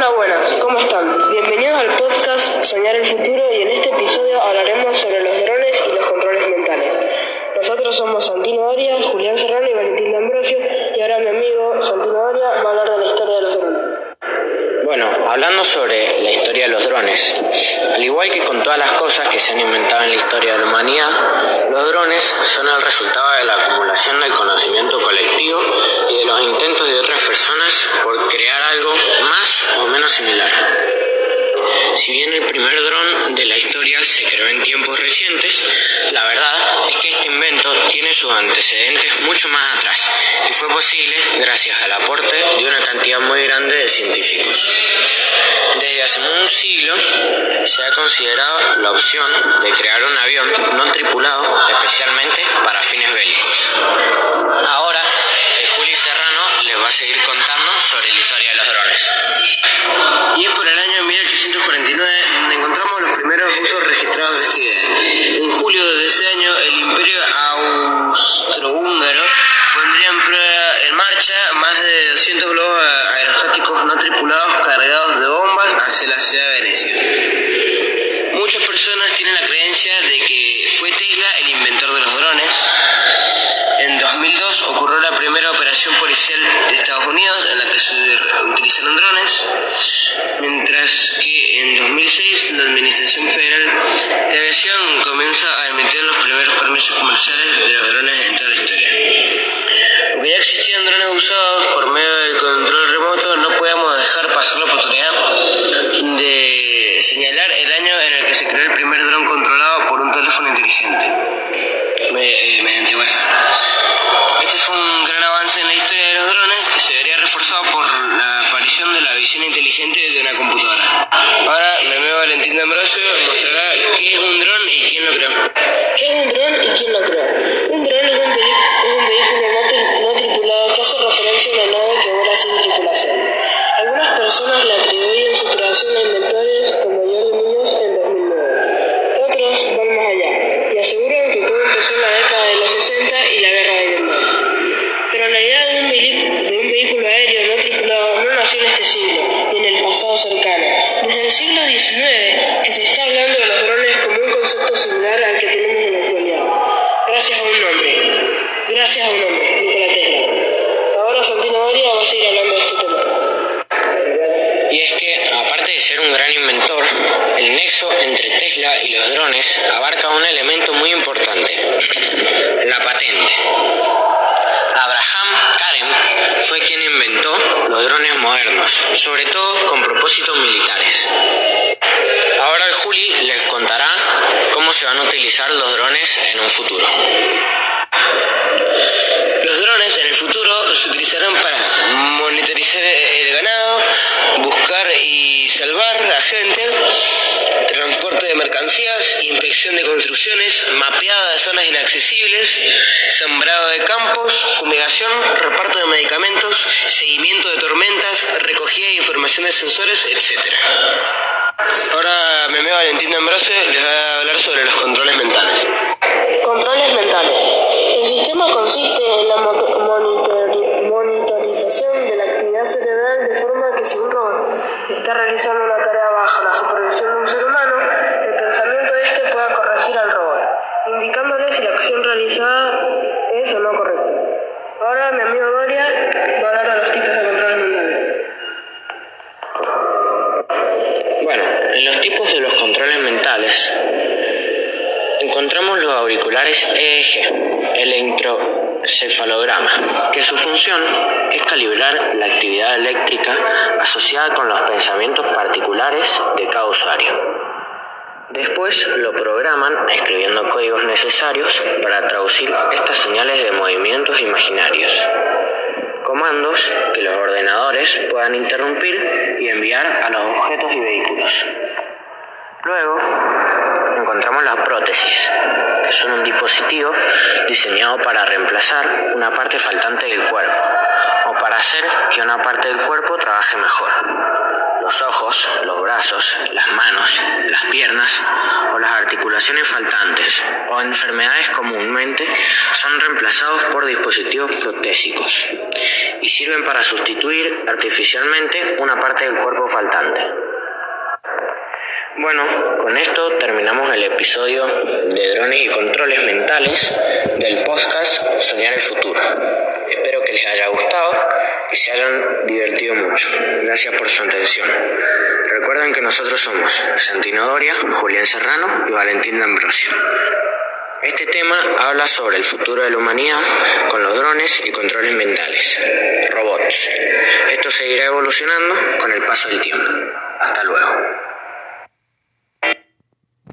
Hola, buenas, ¿cómo están? Bienvenidos al podcast Soñar el Futuro y en este episodio hablaremos sobre los drones y los controles mentales. Nosotros somos Santino Doria, Julián Serrano y Valentín D'Ambrosio y ahora mi amigo Santino Doria va a hablar de la historia de los drones. Bueno, hablando sobre la historia de los drones, al igual que con todas las cosas que se han inventado en la historia de la humanidad, los drones son el resultado de la acumulación del conocimiento colectivo y de los intentos de otras personas por crear algo más o menos similar. Si bien el primer dron de la historia se creó en tiempos recientes, la verdad es que este invento tiene sus antecedentes mucho más atrás y fue posible gracias al aporte de una cantidad muy grande de científicos. Desde hace un siglo se ha considerado la opción de crear un avión no tripulado especialmente para fines bélicos. Policial de Estados Unidos en la que se utilizaron drones, mientras que en 2006 la Administración Federal de Aviación comienza a emitir los primeros permisos comerciales de los drones en toda la historia. Aunque ya existían drones usados por medio del control remoto, no podemos dejar pasar la oportunidad de señalar el año en el que se creó el primer dron controlado por un teléfono inteligente, eh, mediante ¿Qué es un dron y quién lo creó? Un dron es un, es un vehículo no, tri no tripulado que hace referencia a una nave que vuela sin tripulación. Algunas personas le atribuyen su creación a inventores como Jordi Muñoz en 2009. Otros van más allá y aseguran que todo empezó en la década de los 60 y la guerra de Vietnam. Pero la idea de un, de un vehículo aéreo no tripulado no nació en este siglo, ni en el pasado cercano. Desde el siglo XIX que se está hablando Gracias a un hombre, Nikola Tesla. Ahora Santino Doria va a seguir hablando de este tema. Y es que, aparte de ser un gran inventor, el nexo entre Tesla y los drones abarca un elemento muy importante, la patente. Abraham Karen fue quien inventó los drones modernos, sobre todo con propósitos militares. Ahora el Juli les contará cómo se van a utilizar los salvar a gente, transporte de mercancías, inspección de construcciones, mapeada de zonas inaccesibles, sembrado de campos, fumigación, reparto de medicamentos, seguimiento de tormentas, recogida de información de sensores, etc. Ahora mi amigo Valentín Ambrose les va a hablar sobre los controles mentales. Tarea bajo la supervisión de un ser humano, el pensamiento de este pueda corregir al robot, indicándole si la acción realizada es o no correcta. Ahora mi amigo Doria va a hablar de los tipos de controles mentales. Bueno, en los tipos de los controles mentales encontramos los auriculares EEG, electrocefalograma, que su función es calibrar la actividad eléctrica asociada con los pensamientos particulares de cada usuario. Después lo programan escribiendo códigos necesarios para traducir estas señales de movimientos imaginarios comandos que los ordenadores puedan interrumpir y enviar a los objetos y vehículos. Luego encontramos la prótesis, que son un dispositivo diseñado para reemplazar una parte faltante del cuerpo o para hacer que una parte del cuerpo trabaje mejor. Los ojos, los brazos, las manos, las piernas o las articulaciones faltantes o enfermedades comúnmente son reemplazados por dispositivos protésicos y sirven para sustituir artificialmente una parte del cuerpo faltante. Bueno, con esto terminamos el episodio de drones y controles mentales del podcast Soñar el Futuro. Espero que les haya gustado y se hayan divertido mucho. Gracias por su atención. Recuerden que nosotros somos Santino Doria, Julián Serrano y Valentín D'Ambrosio. Este tema habla sobre el futuro de la humanidad con los drones y controles mentales, robots. Esto seguirá evolucionando con el paso del tiempo. Hasta luego.